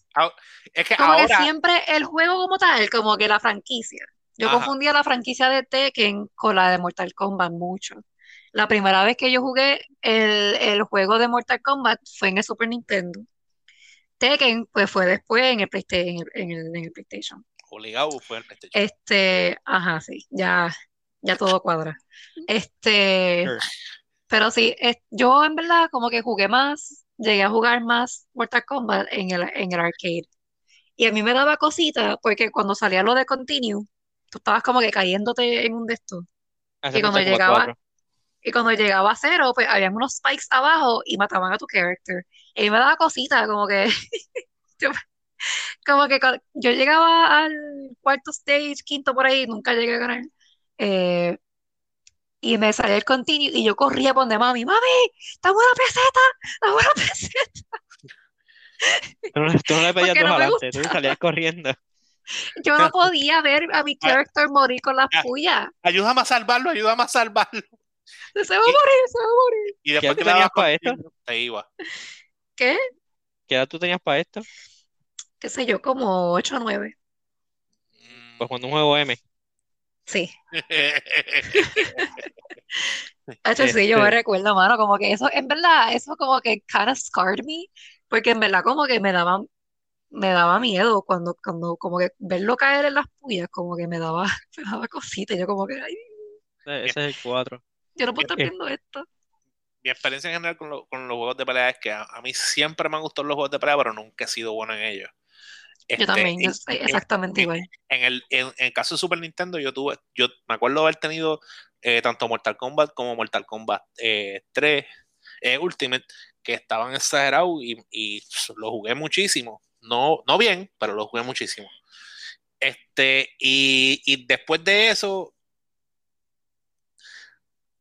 es que como que ahora. siempre el juego como tal, como que la franquicia. Yo Ajá. confundía la franquicia de Tekken con la de Mortal Kombat mucho. La primera vez que yo jugué el, el juego de Mortal Kombat fue en el Super Nintendo. Tekken, pues fue después en el, en el, en el- en el PlayStation. Obligado fue el PlayStation. Este, ajá, sí, ya, ya todo cuadra. Este, pero sí, es- yo en verdad como que jugué más, llegué a jugar más Mortal Kombat en el, en el arcade. Y a mí me daba cosita porque cuando salía lo de Continue, tú estabas como que cayéndote en un de estos. Hace Y cuando llegaba, 4. y cuando llegaba a cero, pues habían unos spikes abajo y mataban a tu character. Y a mí me daba cosita, como que, como que yo llegaba al cuarto stage, quinto por ahí, nunca llegué a ganar. Eh, y me salía el continue y yo corría por donde mami, mami, dame una peseta, dame una peseta. Tú no, tú no le pedías Porque dos no me adelante, tú salías corriendo. Yo no podía ver a mi character morir con las Ah. puyas. Ayúdame a salvarlo, ayúdame a salvarlo. Se va a morir, se va a morir. Y ¿Qué después dabas tenías para esto? continuo, te iba. ¿Qué? ¿Qué edad tú tenías para esto? ¿Qué sé yo? Como 8 o 9. Mm. Pues cuando un juego M. Sí. Hacho, sí, yo me Este- recuerdo, mano, como que eso, en verdad, eso como que kind of scarred me, porque en verdad como que me daba, me daba miedo cuando, cuando como que verlo caer en las puyas, como que me daba, me daba cosita, y yo como que, ay, Ese es el 4. yo no puedo estar Eh. viendo esto. Mi experiencia en general con, lo- con los juegos de pelea es que a, a mí siempre me han gustado los juegos de pelea, pero nunca he sido bueno en ellos. Yo Este, también, yo soy en- exactamente en- igual. En el, en, en el caso de Super Nintendo, yo tuve, yo me acuerdo haber tenido eh, tanto Mortal Kombat como Mortal Kombat eh, 3 eh, Ultimate, que estaban exagerados y, y lo jugué muchísimo. No, no bien, pero lo jugué muchísimo. Este, y, y después de eso,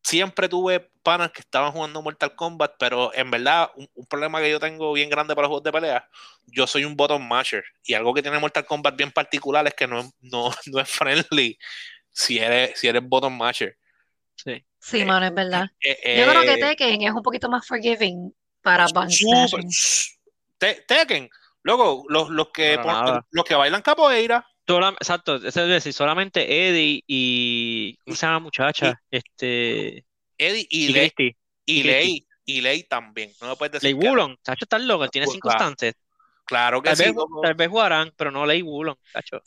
siempre tuve panas que estaban jugando Mortal Kombat, pero en verdad, un, un problema que yo tengo bien grande para los juegos de pelea, yo soy un button masher. Y algo que tiene Mortal Kombat bien particular es que no, es- no, no es friendly si eres, si eres button masher. Sí. Sí, eh, mano, es verdad. Eh, Yo creo que eh, Tekken es un poquito más forgiving para. Te- Tekken, luego los, los que los que bailan capoeira, Sola- exacto, eso es decir, solamente Eddie y. ¿Cómo se llama la muchacha? Este. Eddie y, Y Christy. y y Lei, y Lei también. No me puedes decir Ley que. Chacho, estás loco, tiene Pues, cinco claro. stances. Claro que Tal sí. vez, tal vez jugarán, pero no Ley Wulong, chacho.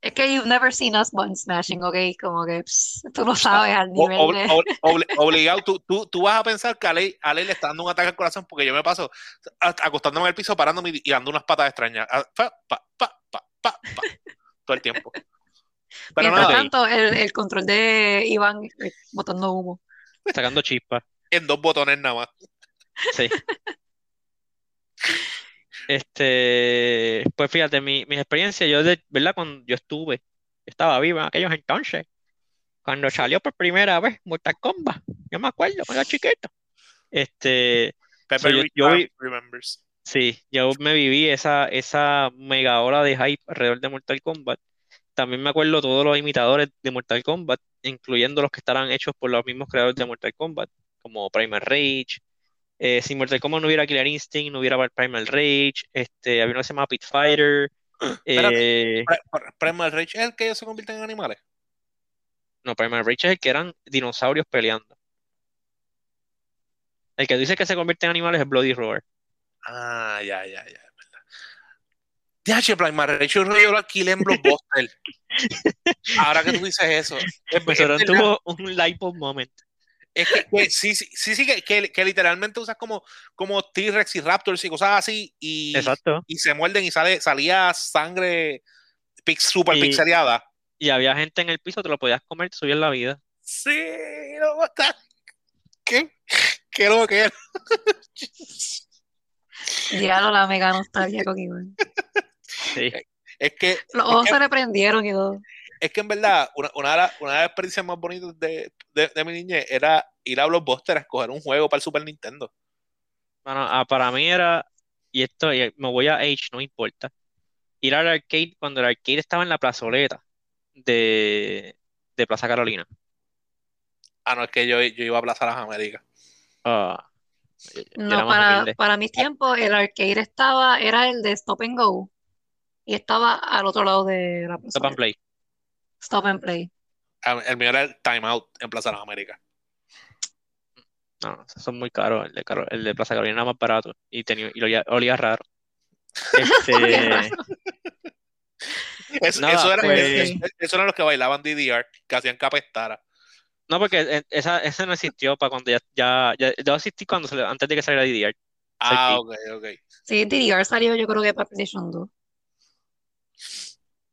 Es que you've never seen us button smashing, ¿ok? Como que pss, tú no sabes al nivel ob- obligado, tú, tú, tú vas a pensar que a Ley, a Ley le está dando un ataque al corazón porque yo me paso acostándome en el piso, parándome y, y dando unas patas extrañas. Ah, pa, pa, pa, todo el tiempo. Pero Mientras nada, tanto, el, el control de Iván eh, botando humo. Sacando chispas. en dos botones nada más. Sí. Este, pues fíjate, mi, mis experiencias, yo de verdad, cuando yo estuve, yo estaba vivo en aquellos entonces, cuando salió por primera vez Mortal Kombat, yo me acuerdo, cuando era chiquito. Este, Pepper So, yo- vi- remembers. Sí, yo me viví esa, esa mega ola de hype alrededor de Mortal Kombat. También me acuerdo todos los imitadores de Mortal Kombat, incluyendo los que estarán hechos por los mismos creadores de Mortal Kombat, como Primal Rage. Eh, si Mortal Kombat no hubiera Killer Instinct, no hubiera Primal Rage, este, había uno que se llama Pit Fighter. Espérate. eh, Primal Rage es el que ellos se convierten en animales. no, Primal Rage es el que eran dinosaurios peleando. El que dice que se convierte en animales es Bloody Roar. Ah, ya, ya, ya. DH Primal Rage, yo lo alquilé en Blockbuster. Ahora que tú dices eso. Es, Pues verdad. tuvo un light bulb moment. Es que, que sí, sí, sí, sí, que, que, que literalmente usas como, como T-Rex y Raptors y cosas así y, Exacto. y se muerden y sale, salía sangre pix, super Y- pixeleada. Y había gente en el piso, te lo podías comer, te subías la vida. Sí, no. ¿Qué? ¿Qué lo que era? Diablo, la mega nostalgia con Iván. Sí. Es que, Los ojos Es que- se le prendieron y todo. es que en verdad, una, una, de las- una de las experiencias más bonitas de, de, de mi niñez era ir a Blockbuster a escoger un juego para el Super Nintendo. Bueno, ah, para mí era, y esto, y me voy a Age, no importa, ir al arcade cuando el arcade estaba en la plazoleta de, de Plaza Carolina. Ah, no, es que yo, yo iba a Plaza Las Américas. Ah, No, era más para, para mis tiempos, el arcade estaba, era el de Stop and Go. Y estaba al otro lado de la Stop and. Play. Stop and Play. El mío era el Time Out en Plaza Las Américas. No, no, esos son muy caros. El de, Caro- el de Plaza Carolina era más barato y, tenía, y olía, olía raro. Este, Eso, Nada, eso era, pues- eso- eso eran los que bailaban DDR, que hacían capestara. No, porque esa, esa no existió para cuando ya, ya, ya, yo asistí cuando se antes de que saliera DDR. Ah, ok, ok. Sí, DDR salió yo creo que para PlayStation 2.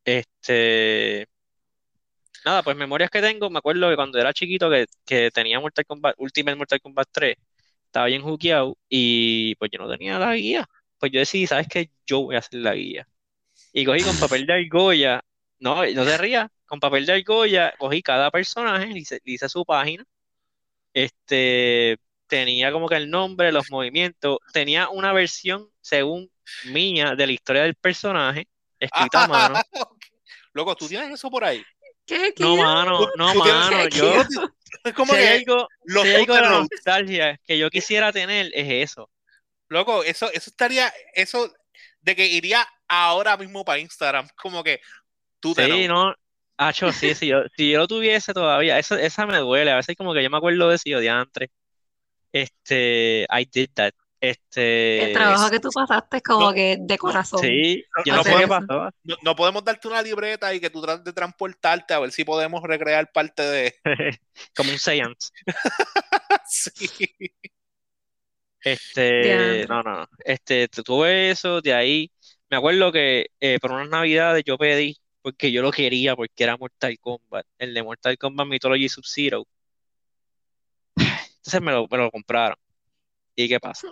Este, nada, pues memorias que tengo, me acuerdo que cuando era chiquito que, que tenía Mortal Kombat, Ultimate Mortal Kombat 3, estaba bien juqueado y pues yo no tenía la guía. Pues yo decidí, ¿sabes qué? Yo voy a hacer la guía. Y cogí con papel de argolla, no, no te rías, con papel de argolla, cogí cada personaje, hice, su página, este, tenía como que el nombre, los movimientos, tenía una versión, según mía, de la historia del personaje, escrita a mano. Loco, ¿tú tienes eso por ahí? ¿Qué? ¿Qué? No, mano, no, ¿Tú tienes- mano, yo, Es como si que algo, los si hay algo de la nostalgia que yo quisiera tener, es eso. Loco, eso, eso estaría, eso de que iría ahora mismo para Instagram, como que tú te Sí, no, Acho, sí, si yo, si yo lo tuviese todavía, eso, esa me duele, a veces como que yo me acuerdo de eso y yo diantre. Este, I did that. Este, El trabajo que tú pasaste es como No. que de corazón. sí, yo no podemos- no, no podemos darte una libreta y que tú trates de transportarte a ver si podemos recrear parte de. Como un seance. Sí. Este, no, no, no. Este, tu- tuve eso, de ahí. Me acuerdo que eh, por unas navidades yo pedí, porque yo lo quería, porque era Mortal Kombat, el de Mortal Kombat Mythology Sub-Zero. Entonces me lo, me lo compraron. ¿Y qué pasa?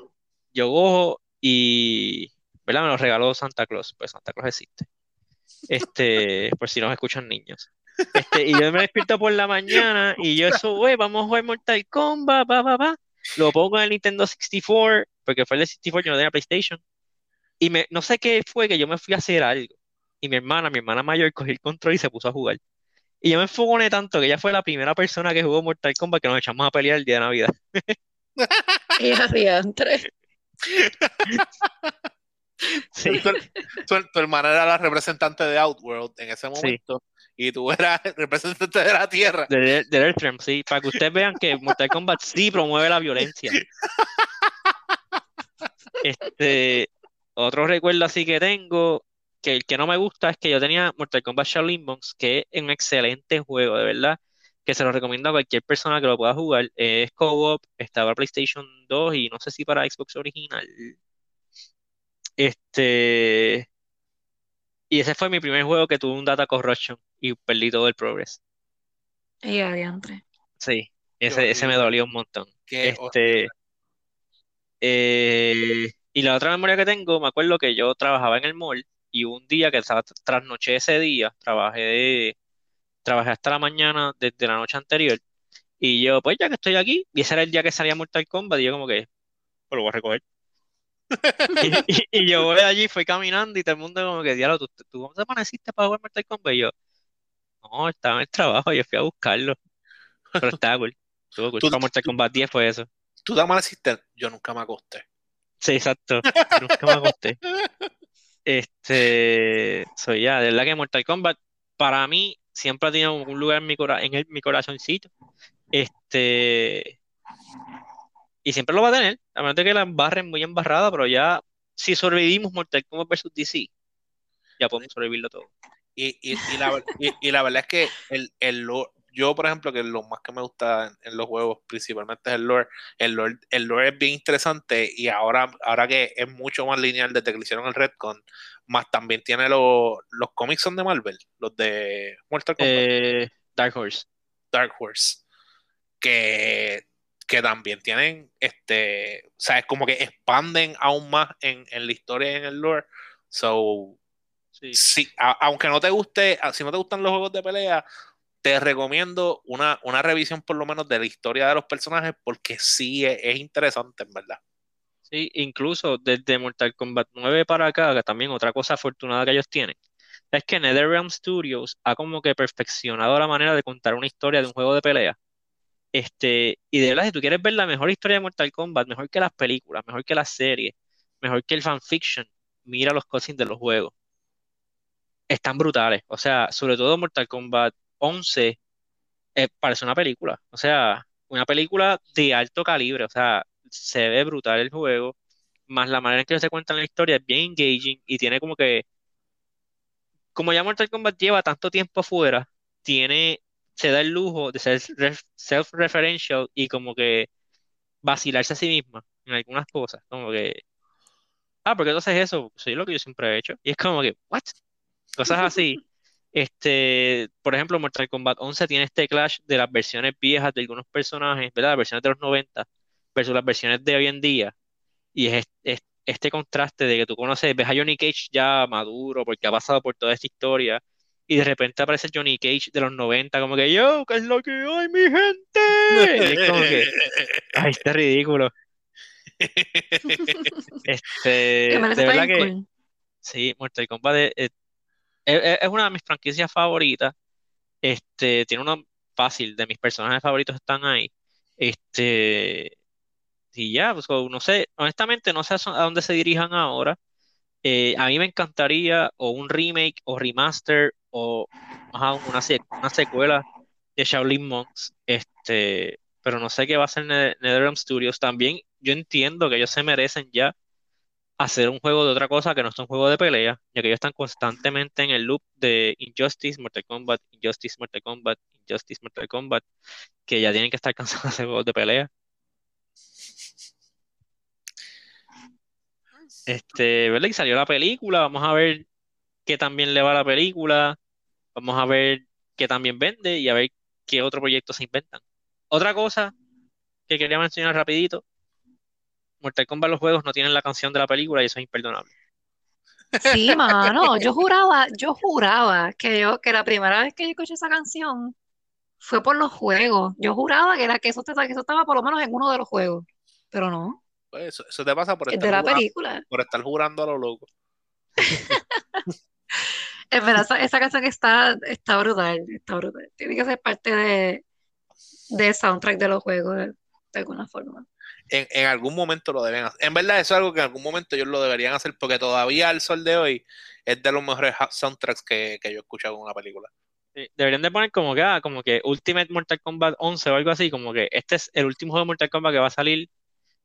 Yo cojo y, ¿verdad? Me lo regaló Santa Claus, pues Santa Claus existe. Este, por si nos escuchan niños. Este, y yo me despierto por la mañana y yo eso, güey, vamos a jugar Mortal Kombat, pa, pa, pa. Lo pongo en el Nintendo 64, porque fue el de 64, yo no tenía PlayStation. Y me, no sé qué fue que yo me fui a hacer algo. Y mi hermana, mi hermana mayor, cogió el control y se puso a jugar. Y yo me enfogoné tanto que ella fue la primera persona que jugó Mortal Kombat que nos echamos a pelear el día de Navidad. Sí, Tu, tu- tu hermana era la representante de Outworld en ese momento y tú eras el representante de la Tierra. de, de Earthrealm, sí. Para que ustedes vean que Mortal Kombat sí promueve la violencia. Este, otro recuerdo así que tengo, que el que no me gusta es que yo tenía Mortal Kombat Shaolin Monks, que es un excelente juego, de verdad, que se lo recomiendo a cualquier persona que lo pueda jugar. Es co-op, está para PlayStation 2 y no sé si para Xbox original. Este, y ese fue mi primer juego que tuvo un data corruption y perdí todo el progress. Y adiantre. Sí, ese, ese me dolió un montón. Qué Este, eh, y la otra memoria que tengo, me acuerdo que yo trabajaba en el mall y un día que trasnoché ese día, trabajé de- trabajé hasta la mañana desde la noche anterior y yo, pues ya que estoy aquí, y ese era el día que salía Mortal Kombat y yo como que, pues lo voy a recoger. Y, y- y yo voy allí, fui caminando y todo el mundo como que, diablo, ¿tú, tú cómo te amaneciste para jugar Mortal Kombat? Y yo, no, estaba en el trabajo, yo fui a buscarlo, pero estaba cool. Estuvo cool. Tú- Mortal Kombat 10 fue eso. Tú te amaneciste, yo nunca me acosté. Sí, exacto. Nunca me acosté. Este, soy ya, de verdad que Mortal Kombat para mí siempre ha tenido un lugar en mi cora- en mi corazoncito. Este, y siempre lo va a tener, a menos de que la embarren muy embarrada, pero ya si sobrevivimos Mortal Kombat versus DC, ya podemos sobrevivirlo todo. Y, y, y la, y, la verdad es que el, el yo, por ejemplo, que lo más que me gusta en, en los juegos principalmente es el lore. El lore, el lore es bien interesante y ahora, ahora que es mucho más lineal desde que le hicieron el Redcon, más también tiene los los cómics son de Marvel, los de Mortal Kombat, Eh, Dark Horse. Dark Horse, que, que también tienen, este, o sea, es como que expanden aún más en, en la historia y en el lore. So, Sí. Sí, a- aunque no te guste, si no te gustan los juegos de pelea, te recomiendo una, una revisión por lo menos de la historia de los personajes porque sí es, es interesante, en verdad. Sí, incluso desde Mortal Kombat 9 para acá, que también otra cosa afortunada que ellos tienen, es que NetherRealm Studios ha como que perfeccionado la manera de contar una historia de un juego de pelea. Este, y de verdad, si tú quieres ver la mejor historia de Mortal Kombat, mejor que las películas, mejor que las series, mejor que el fanfiction, mira los cutscenes de los juegos. Están brutales. O sea, sobre todo Mortal Kombat 11 eh, parece una película. O sea, una película de alto calibre. O sea, se ve brutal el juego. más la manera en que se cuenta la historia es bien engaging y tiene como que, como ya Mortal Kombat lleva tanto tiempo afuera, tiene, se da el lujo de ser self-referential y como que vacilarse a sí misma en algunas cosas, como que, ah, porque entonces eso, soy lo que yo siempre he hecho, y es como que, what? Cosas así. Este, por ejemplo, Mortal Kombat 11 tiene este clash de las versiones viejas de algunos personajes, ¿verdad? Las versiones de los 90 versus las versiones de hoy en día. Y es, este contraste de que tú conoces, ves a Johnny Cage ya maduro porque ha pasado por toda esta historia y de repente aparece Johnny Cage de los 90 como que yo, ¿qué es lo que hay, mi gente? Y es como que, ay, está ridículo. Este, de verdad que sí, Mortal Kombat es, una de mis franquicias favoritas. Este, tiene uno fácil, de mis personajes favoritos están ahí. Este, y ya, pues, no sé, honestamente no sé a dónde se dirijan ahora. Eh, a mí me encantaría o un remake o remaster o una, una secuela de Shaolin Monks, este, pero no sé qué va a hacer NetherRealm Studios. También yo entiendo que ellos se merecen ya hacer un juego de otra cosa que no es un juego de pelea, ya que ellos están constantemente en el loop de Injustice, Mortal Kombat, Injustice, Mortal Kombat, Injustice, Mortal Kombat, que ya tienen que estar cansados de hacer juegos de pelea. Este, ¿verdad? Y salió la película, vamos a ver qué también le va a la película, vamos a ver qué también vende y a ver qué otro proyecto se inventan. Otra cosa que quería mencionar rapidito, Mortal Kombat los juegos no tienen la canción de la película y eso es imperdonable. Sí, mano, yo juraba, yo juraba que yo, que la primera vez que yo escuché esa canción fue por los juegos. Yo juraba que era que eso, que eso estaba por lo menos en uno de los juegos, pero no. Pues eso, te pasa por estar, de la jurando, película. por estar jurando a lo loco. es verdad, esa, canción está, está brutal, está brutal. Tiene que ser parte de, de soundtrack de los juegos de, alguna forma. En, en, algún momento lo deben hacer. En verdad, eso es algo que en algún momento ellos lo deberían hacer porque todavía al sol de hoy es de los mejores soundtracks que, que yo he escuchado en una película. deberían de poner como que, ah, como que Ultimate Mortal Kombat 11 o algo así, como que este es el último juego de Mortal Kombat que va a salir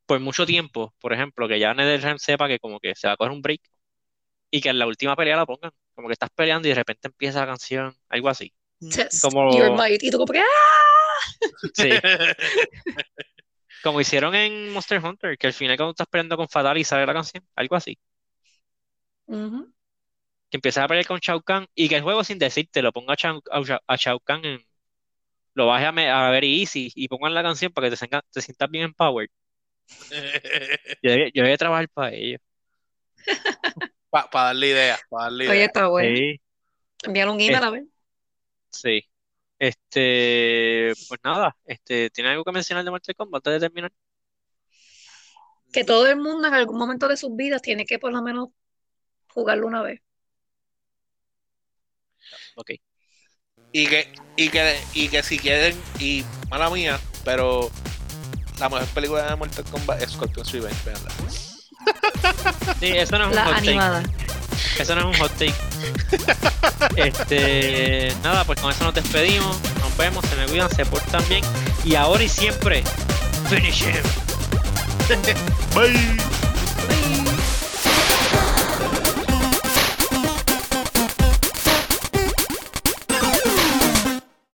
por mucho tiempo, por ejemplo, que ya NetherRealm sepa que como que se va a coger un break y que en la última pelea la pongan, como que estás peleando y de repente empieza la canción, algo así. como... y tú como que ¡ah! Sí. como hicieron en Monster Hunter, que al final cuando estás peleando con Fatal y sale la canción, algo así. Que empiezas a pelear con Shao Kahn y que el juego sin decirte lo ponga a Shao, Kahn en, lo baje a, ver easy y pongan la canción para que te, te sientas bien empowered. yo, voy a trabajar para ellos. Para darle ideas, para darle ideas. Oye, está bueno. Sí. Enviar un email a ver. Sí. Este, pues nada, este, ¿tiene algo que mencionar de Mortal Kombat antes de terminar? Que todo el mundo en algún momento de sus vidas tiene que por lo menos jugarlo una vez. Ok. Y que, y que, y que si quieren, y mala mía, pero la mejor película de Mortal Kombat es Scorpion's Revenge, veanla. Sí, eso no es un hot take. Eso no es un hot take. este, nada, pues con eso nos despedimos. Nos vemos, se me cuidan, se portan bien. Y ahora y siempre, finish. Bye.